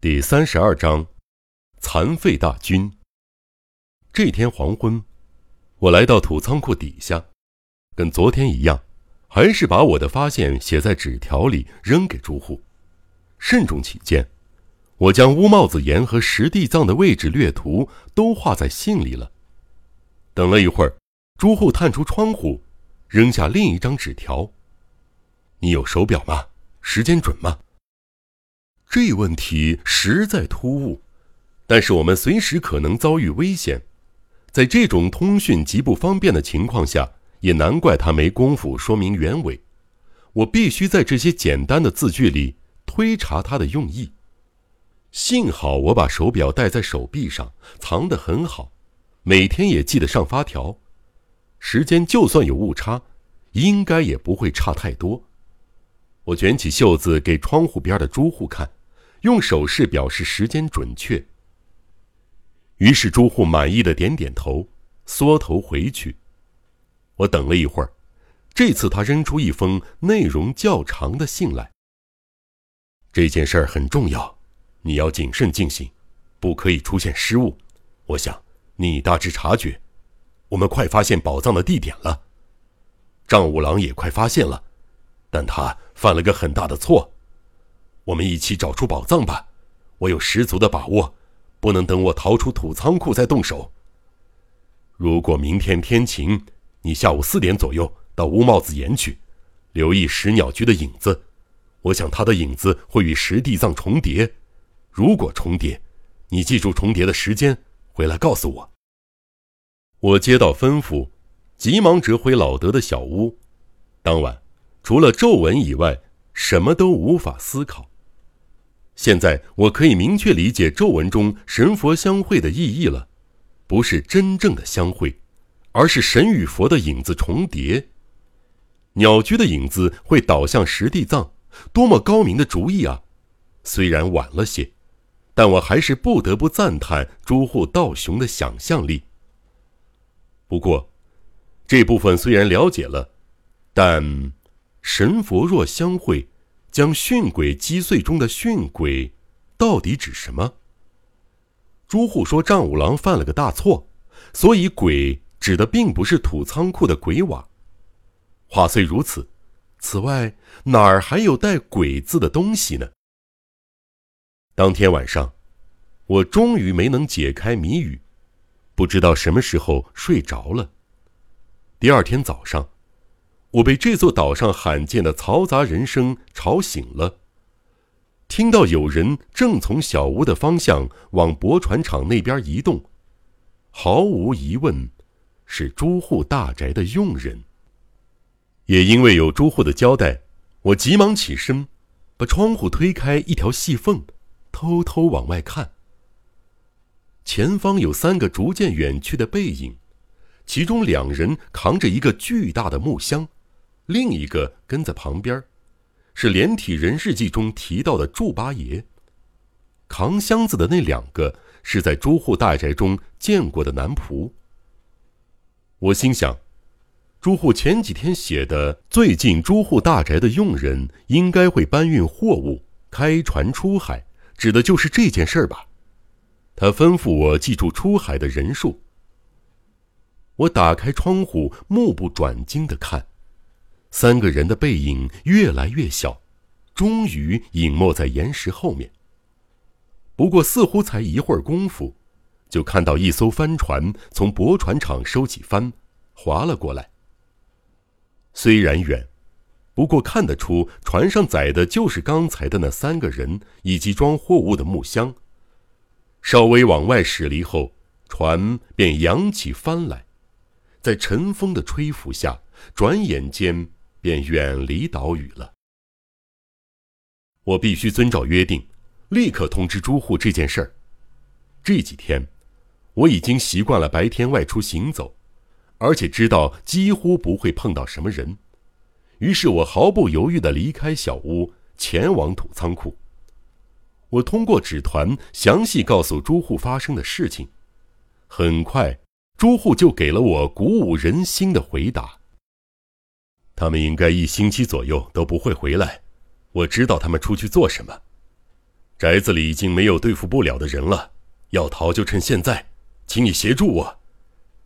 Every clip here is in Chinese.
第三十二章，残废大军。这天黄昏，我来到土仓库底下，跟昨天一样，还是把我的发现写在纸条里扔给朱户。慎重起见，我将乌帽子岩和石地藏的位置略图都画在信里了。等了一会儿，朱户探出窗户，扔下另一张纸条：“你有手表吗？时间准吗？”这问题实在突兀，但是我们随时可能遭遇危险，在这种通讯极不方便的情况下，也难怪他没工夫说明原委。我必须在这些简单的字句里推查他的用意。幸好我把手表戴在手臂上，藏得很好，每天也记得上发条，时间就算有误差，应该也不会差太多。我卷起袖子给窗户边的朱户看。用手势表示时间准确。于是朱户满意的点点头，缩头回去。我等了一会儿，这次他扔出一封内容较长的信来。这件事儿很重要，你要谨慎进行，不可以出现失误。我想你大致察觉，我们快发现宝藏的地点了。丈五郎也快发现了，但他犯了个很大的错。我们一起找出宝藏吧，我有十足的把握，不能等我逃出土仓库再动手。如果明天天晴，你下午四点左右到乌帽子岩去，留意石鸟居的影子。我想他的影子会与石地藏重叠，如果重叠，你记住重叠的时间，回来告诉我。我接到吩咐，急忙折回老德的小屋。当晚，除了皱纹以外，什么都无法思考。现在我可以明确理解咒文中神佛相会的意义了，不是真正的相会，而是神与佛的影子重叠。鸟居的影子会倒向石地藏，多么高明的主意啊！虽然晚了些，但我还是不得不赞叹朱户道雄的想象力。不过，这部分虽然了解了，但神佛若相会。将训鬼击碎中的训鬼，到底指什么？朱户说丈五郎犯了个大错，所以鬼指的并不是土仓库的鬼瓦。话虽如此，此外哪儿还有带“鬼”字的东西呢？当天晚上，我终于没能解开谜语，不知道什么时候睡着了。第二天早上。我被这座岛上罕见的嘈杂人声吵醒了，听到有人正从小屋的方向往驳船厂那边移动，毫无疑问，是朱户大宅的佣人。也因为有朱户的交代，我急忙起身，把窗户推开一条细缝，偷偷往外看。前方有三个逐渐远去的背影，其中两人扛着一个巨大的木箱。另一个跟在旁边，是连体人日记中提到的祝八爷。扛箱子的那两个是在朱户大宅中见过的男仆。我心想，朱户前几天写的最近朱户大宅的佣人应该会搬运货物、开船出海，指的就是这件事儿吧？他吩咐我记住出海的人数。我打开窗户，目不转睛的看。三个人的背影越来越小，终于隐没在岩石后面。不过，似乎才一会儿功夫，就看到一艘帆船从驳船厂收起帆，划了过来。虽然远，不过看得出船上载的就是刚才的那三个人以及装货物的木箱。稍微往外驶离后，船便扬起帆来，在晨风的吹拂下，转眼间。便远离岛屿了。我必须遵照约定，立刻通知朱户这件事儿。这几天，我已经习惯了白天外出行走，而且知道几乎不会碰到什么人。于是我毫不犹豫地离开小屋，前往土仓库。我通过纸团详细告诉朱户发生的事情。很快，朱户就给了我鼓舞人心的回答。他们应该一星期左右都不会回来，我知道他们出去做什么。宅子里已经没有对付不了的人了，要逃就趁现在，请你协助我。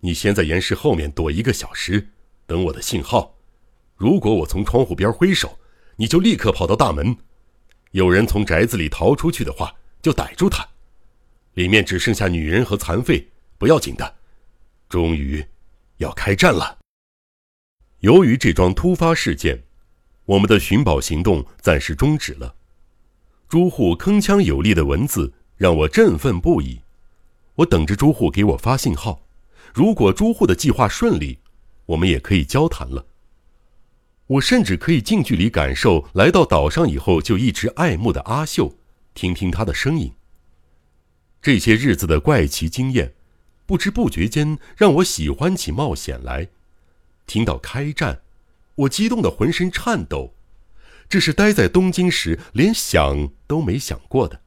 你先在岩石后面躲一个小时，等我的信号。如果我从窗户边挥手，你就立刻跑到大门。有人从宅子里逃出去的话，就逮住他。里面只剩下女人和残废，不要紧的。终于，要开战了。由于这桩突发事件，我们的寻宝行动暂时终止了。朱户铿锵有力的文字让我振奋不已。我等着朱户给我发信号。如果朱户的计划顺利，我们也可以交谈了。我甚至可以近距离感受来到岛上以后就一直爱慕的阿秀，听听她的声音。这些日子的怪奇经验，不知不觉间让我喜欢起冒险来。听到开战，我激动的浑身颤抖。这是待在东京时连想都没想过的。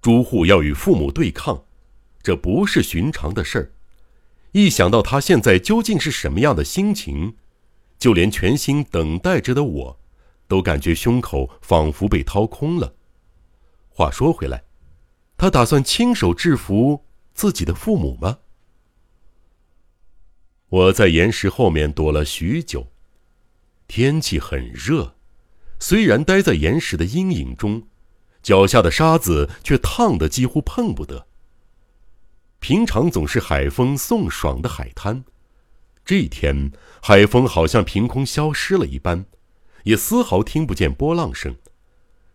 朱户要与父母对抗，这不是寻常的事儿。一想到他现在究竟是什么样的心情，就连全心等待着的我，都感觉胸口仿佛被掏空了。话说回来，他打算亲手制服自己的父母吗？我在岩石后面躲了许久。天气很热，虽然待在岩石的阴影中，脚下的沙子却烫得几乎碰不得。平常总是海风送爽的海滩，这天海风好像凭空消失了一般，也丝毫听不见波浪声，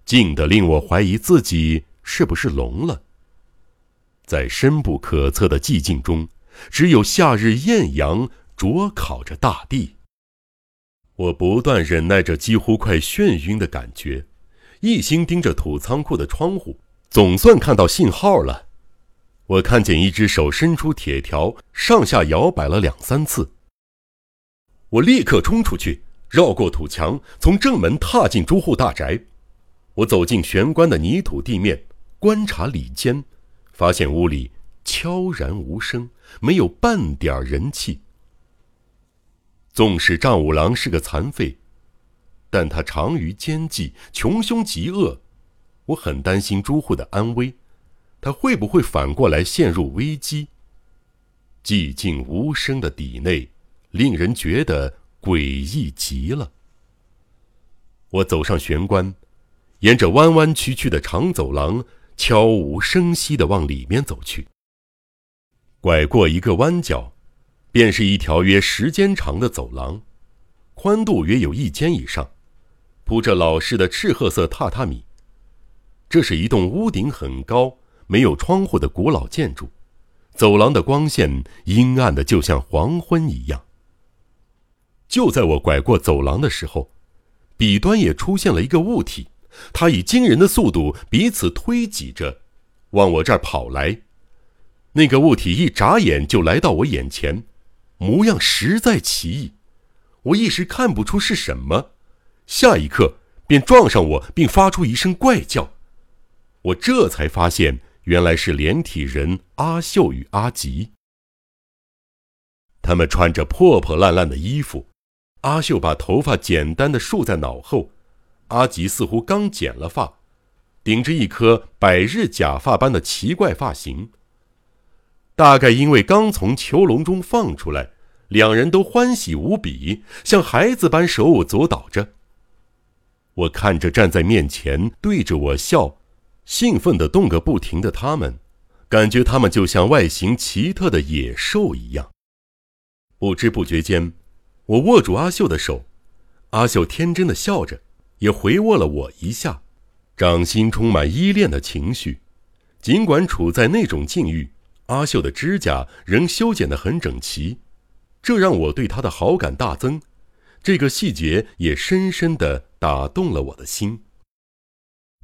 静得令我怀疑自己是不是聋了。在深不可测的寂静中，只有夏日艳阳灼烤着大地。我不断忍耐着几乎快眩晕的感觉，一心盯着土仓库的窗户，总算看到信号了。我看见一只手伸出铁条，上下摇摆了两三次。我立刻冲出去，绕过土墙，从正门踏进朱户大宅。我走进玄关的泥土地面，观察里间，发现屋里悄然无声，没有半点人气。纵使丈五郎是个残废，但他长于奸计，穷凶极恶，我很担心朱户的安危，他会不会反过来陷入危机？寂静无声的底内，令人觉得诡异极了。我走上玄关，沿着弯弯曲曲的长走廊，悄无声息地往里面走去。拐过一个弯角。便是一条约十间长的走廊，宽度约有一间以上，铺着老式的赤褐色榻榻米。这是一栋屋顶很高、没有窗户的古老建筑，走廊的光线阴暗的就像黄昏一样。就在我拐过走廊的时候，彼端也出现了一个物体，它以惊人的速度彼此推挤着，往我这儿跑来。那个物体一眨眼就来到我眼前。模样实在奇异，我一时看不出是什么，下一刻便撞上我，并发出一声怪叫。我这才发现，原来是连体人阿秀与阿吉。他们穿着破破烂烂的衣服，阿秀把头发简单的束在脑后，阿吉似乎刚剪了发，顶着一颗百日假发般的奇怪发型。大概因为刚从囚笼中放出来，两人都欢喜无比，像孩子般手舞足蹈着。我看着站在面前对着我笑、兴奋的动个不停的他们，感觉他们就像外形奇特的野兽一样。不知不觉间，我握住阿秀的手，阿秀天真的笑着，也回握了我一下，掌心充满依恋的情绪。尽管处在那种境遇。阿秀的指甲仍修剪得很整齐，这让我对她的好感大增。这个细节也深深地打动了我的心。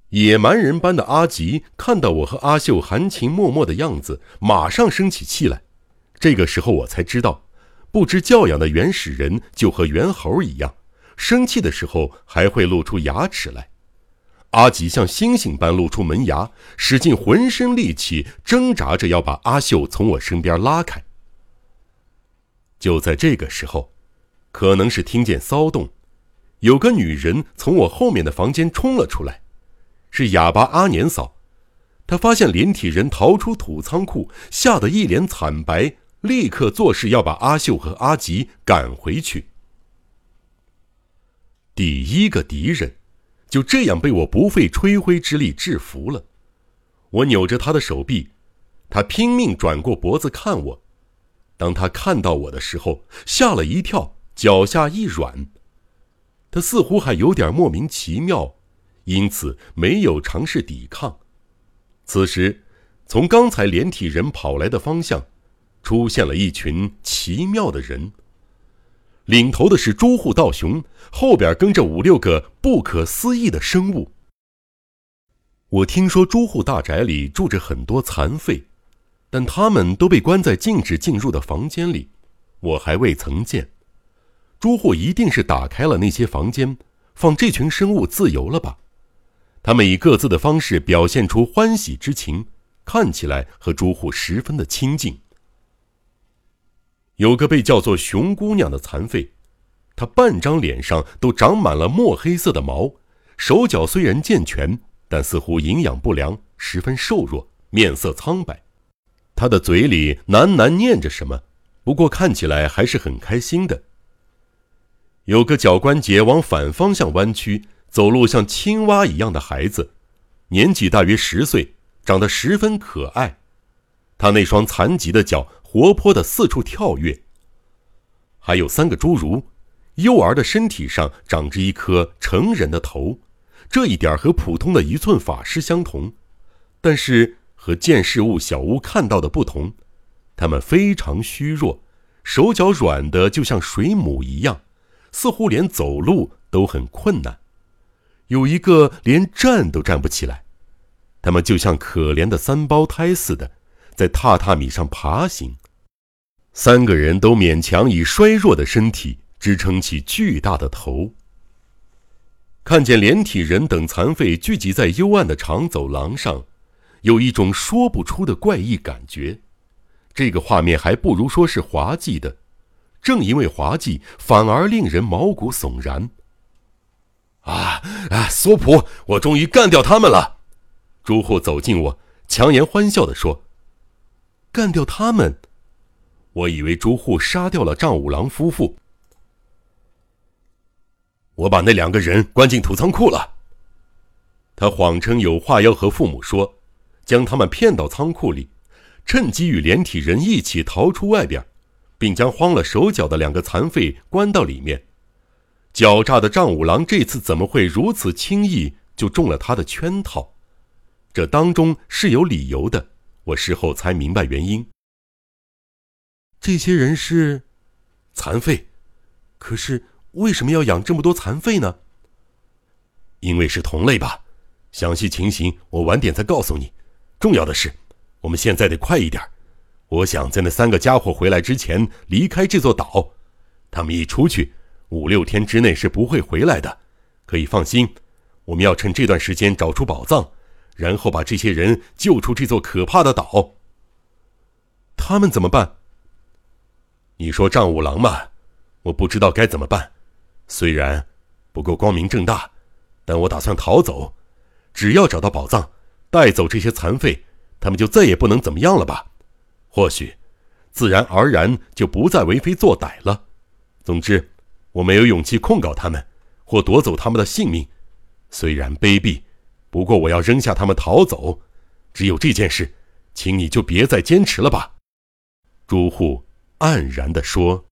野蛮人般的阿吉看到我和阿秀含情脉脉的样子，马上生起气来。这个时候我才知道，不知教养的原始人就和猿猴一样，生气的时候还会露出牙齿来。阿吉像猩猩般露出门牙，使尽浑身力气挣扎着要把阿秀从我身边拉开。就在这个时候，可能是听见骚动，有个女人从我后面的房间冲了出来，是哑巴阿年嫂。他发现连体人逃出土仓库，吓得一脸惨白，立刻做事要把阿秀和阿吉赶回去。第一个敌人，就这样被我不费吹灰之力制服了。我扭着他的手臂，他拼命转过脖子看我。当他看到我的时候，吓了一跳，脚下一软。他似乎还有点莫名其妙，因此没有尝试抵抗。此时，从刚才连体人跑来的方向，出现了一群奇妙的人。领头的是朱户道雄，后边跟着五六个不可思议的生物。我听说朱户大宅里住着很多残废，但他们都被关在禁止进入的房间里，我还未曾见。朱户一定是打开了那些房间，放这群生物自由了吧？他们以各自的方式表现出欢喜之情，看起来和朱户十分的亲近。有个被叫做熊姑娘的残废，她半张脸上都长满了墨黑色的毛，手脚虽然健全，但似乎营养不良，十分瘦弱，面色苍白。她的嘴里喃喃念着什么，不过看起来还是很开心的。有个脚关节往反方向弯曲。走路像青蛙一样的孩子，年纪大约十岁，长得十分可爱。他那双残疾的脚活泼的四处跳跃。还有三个侏儒，幼儿的身体上长着一颗成人的头，这一点和普通的一寸法师相同。但是和见事物小屋看到的不同，他们非常虚弱，手脚软的就像水母一样，似乎连走路都很困难。有一个连站都站不起来，他们就像可怜的三胞胎似的，在榻榻米上爬行。三个人都勉强以衰弱的身体支撑起巨大的头。看见连体人等残废聚集在幽暗的长走廊上，有一种说不出的怪异感觉。这个画面还不如说是滑稽的，正因为滑稽，反而令人毛骨悚然。啊啊！索普，我终于干掉他们了！朱户走近我，强颜欢笑地说：“干掉他们？我以为朱户杀掉了丈五郎夫妇。我把那两个人关进土仓库了。”他谎称有话要和父母说，将他们骗到仓库里，趁机与连体人一起逃出外边，并将慌了手脚的两个残废关到里面。狡诈的丈五郎这次怎么会如此轻易就中了他的圈套？这当中是有理由的。我事后才明白原因。这些人是残废，可是为什么要养这么多残废呢？因为是同类吧。详细情形我晚点再告诉你。重要的是，我们现在得快一点。我想在那三个家伙回来之前离开这座岛。他们一出去。五六天之内是不会回来的，可以放心。我们要趁这段时间找出宝藏，然后把这些人救出这座可怕的岛。他们怎么办？你说丈五郎嘛，我不知道该怎么办。虽然不够光明正大，但我打算逃走。只要找到宝藏，带走这些残废，他们就再也不能怎么样了吧？或许，自然而然就不再为非作歹了。总之。我没有勇气控告他们，或夺走他们的性命，虽然卑鄙，不过我要扔下他们逃走。只有这件事，请你就别再坚持了吧。”朱户黯然地说。